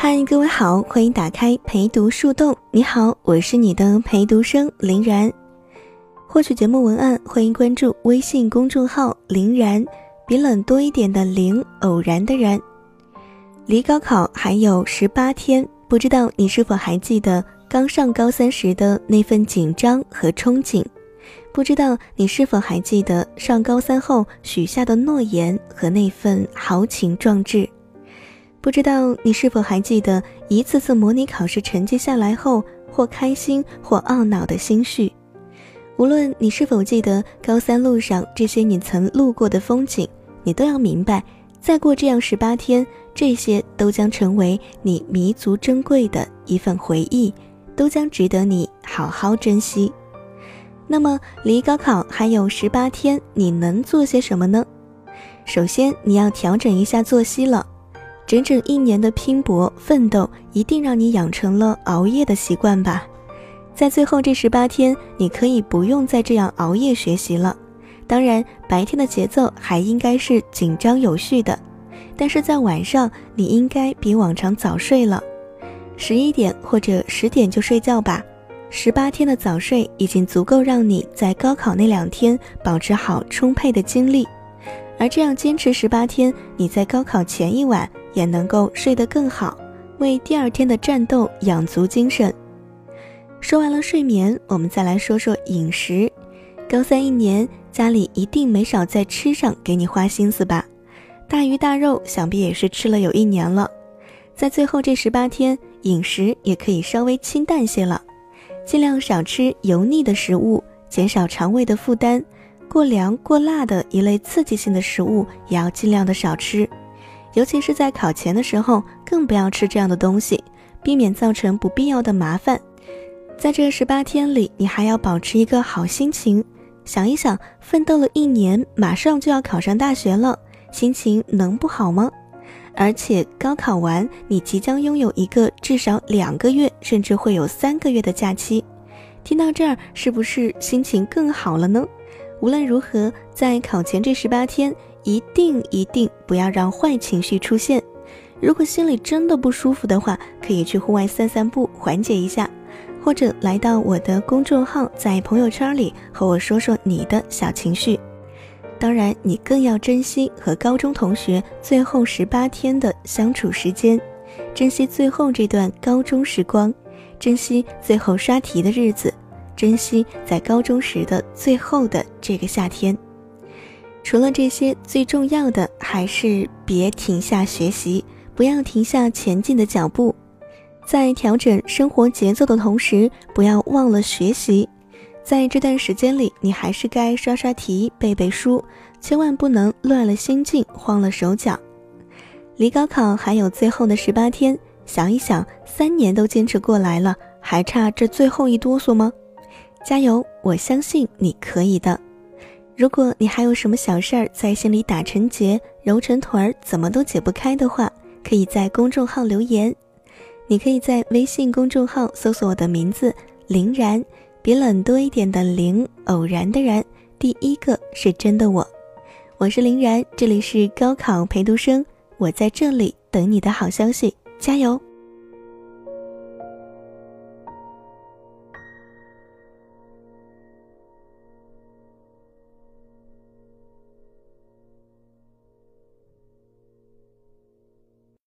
嗨，各位好，欢迎打开陪读树洞。你好，我是你的陪读生林然。获取节目文案，欢迎关注微信公众号“林然”，比冷多一点的林，偶然的然。离高考还有十八天，不知道你是否还记得刚上高三时的那份紧张和憧憬？不知道你是否还记得上高三后许下的诺言和那份豪情壮志？不知道你是否还记得一次次模拟考试成绩下来后，或开心或懊恼的心绪？无论你是否记得高三路上这些你曾路过的风景，你都要明白，再过这样十八天，这些都将成为你弥足珍贵的一份回忆，都将值得你好好珍惜。那么，离高考还有十八天，你能做些什么呢？首先，你要调整一下作息了。整整一年的拼搏奋斗，一定让你养成了熬夜的习惯吧？在最后这十八天，你可以不用再这样熬夜学习了。当然，白天的节奏还应该是紧张有序的，但是在晚上，你应该比往常早睡了，十一点或者十点就睡觉吧。十八天的早睡已经足够让你在高考那两天保持好充沛的精力，而这样坚持十八天，你在高考前一晚。也能够睡得更好，为第二天的战斗养足精神。说完了睡眠，我们再来说说饮食。高三一年，家里一定没少在吃上给你花心思吧？大鱼大肉，想必也是吃了有一年了。在最后这十八天，饮食也可以稍微清淡些了，尽量少吃油腻的食物，减少肠胃的负担。过凉过辣的一类刺激性的食物，也要尽量的少吃。尤其是在考前的时候，更不要吃这样的东西，避免造成不必要的麻烦。在这十八天里，你还要保持一个好心情。想一想，奋斗了一年，马上就要考上大学了，心情能不好吗？而且高考完，你即将拥有一个至少两个月，甚至会有三个月的假期。听到这儿，是不是心情更好了呢？无论如何，在考前这十八天。一定一定不要让坏情绪出现。如果心里真的不舒服的话，可以去户外散散步，缓解一下，或者来到我的公众号，在朋友圈里和我说说你的小情绪。当然，你更要珍惜和高中同学最后十八天的相处时间，珍惜最后这段高中时光，珍惜最后刷题的日子，珍惜在高中时的最后的这个夏天。除了这些，最重要的还是别停下学习，不要停下前进的脚步。在调整生活节奏的同时，不要忘了学习。在这段时间里，你还是该刷刷题、背背书，千万不能乱了心境、慌了手脚。离高考还有最后的十八天，想一想，三年都坚持过来了，还差这最后一哆嗦吗？加油！我相信你可以的。如果你还有什么小事儿在心里打成结、揉成团儿，怎么都解不开的话，可以在公众号留言。你可以在微信公众号搜索我的名字“林然”，比冷多一点的“林”，偶然的“然”，第一个是真的我。我是林然，这里是高考陪读生，我在这里等你的好消息，加油！